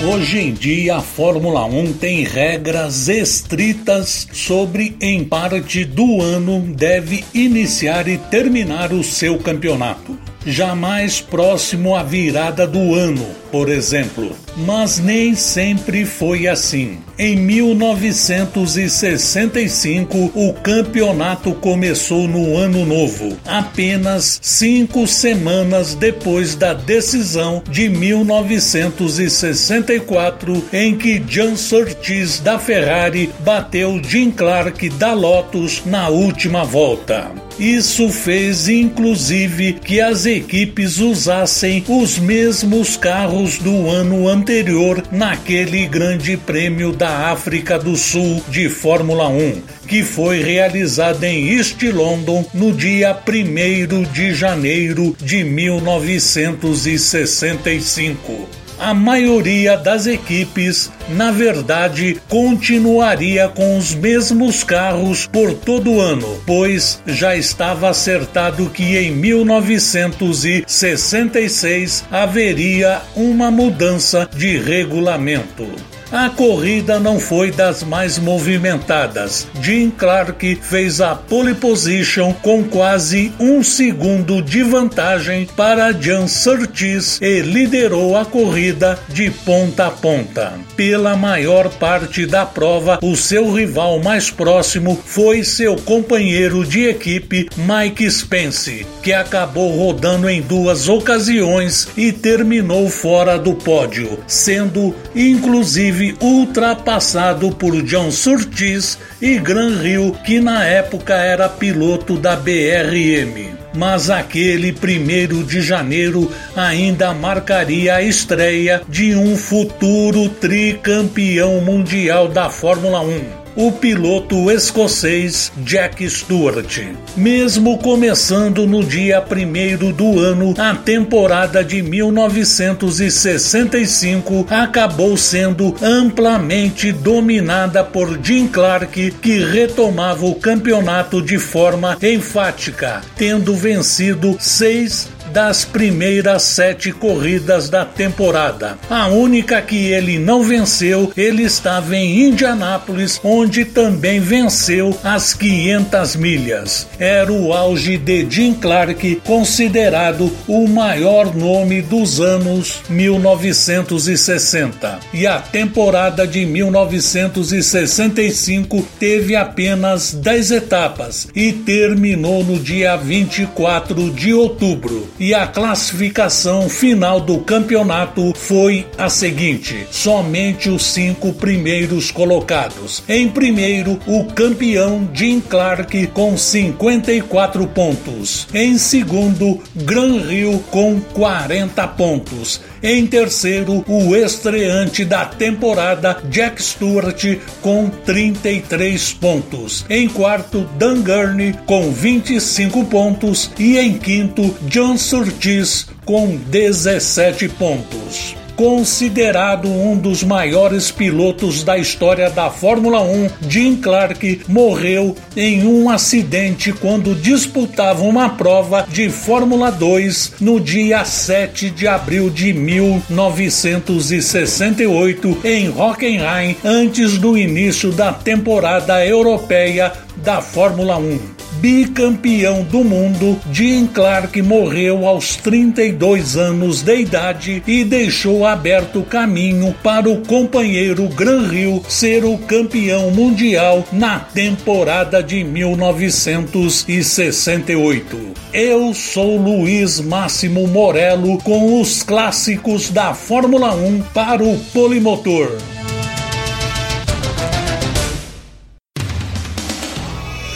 Hoje em dia, a Fórmula 1 tem regras estritas sobre em parte do ano deve iniciar e terminar o seu campeonato jamais próximo à virada do ano, por exemplo. Mas nem sempre foi assim. Em 1965, o campeonato começou no Ano Novo, apenas cinco semanas depois da decisão de 1964, em que John Surtees da Ferrari bateu Jim Clark da Lotus na última volta. Isso fez inclusive que as equipes usassem os mesmos carros do ano anterior naquele Grande Prêmio da África do Sul de Fórmula 1, que foi realizado em East London no dia 1 de janeiro de 1965 a maioria das equipes, na verdade, continuaria com os mesmos carros por todo o ano, pois já estava acertado que em 1966 haveria uma mudança de regulamento. A corrida não foi das mais movimentadas. Jim Clark fez a pole position com quase um segundo de vantagem para John Surtees e liderou a corrida de ponta a ponta. Pela maior parte da prova, o seu rival mais próximo foi seu companheiro de equipe Mike Spence, que acabou rodando em duas ocasiões e terminou fora do pódio, sendo inclusive inclusive ultrapassado por John Surtees e Gran Rio, que na época era piloto da BRM. Mas aquele primeiro de janeiro ainda marcaria a estreia de um futuro tricampeão mundial da Fórmula 1 o piloto escocês Jack Stewart. Mesmo começando no dia 1 do ano, a temporada de 1965 acabou sendo amplamente dominada por Jim Clark, que retomava o campeonato de forma enfática, tendo vencido seis das primeiras sete corridas da temporada. A única que ele não venceu, ele estava em Indianápolis, onde também venceu as 500 milhas. Era o auge de Jim Clark, considerado o maior nome dos anos 1960. E a temporada de 1965 teve apenas 10 etapas e terminou no dia 24 de outubro e a classificação final do campeonato foi a seguinte: somente os cinco primeiros colocados. Em primeiro, o campeão Jim Clark com 54 pontos. Em segundo, Gran Rio com 40 pontos. Em terceiro, o estreante da temporada Jack Stewart com 33 pontos. Em quarto, Dan Gurney com 25 pontos e em quinto, John Surtees com 17 pontos. Considerado um dos maiores pilotos da história da Fórmula 1, Jim Clark morreu em um acidente quando disputava uma prova de Fórmula 2 no dia 7 de abril de 1968 em Hockenheim, antes do início da temporada europeia da Fórmula 1 bicampeão do mundo, Jim Clark morreu aos 32 anos de idade e deixou aberto o caminho para o companheiro Gran Rio ser o campeão mundial na temporada de 1968. Eu sou Luiz Máximo Morello com os clássicos da Fórmula 1 para o Polimotor.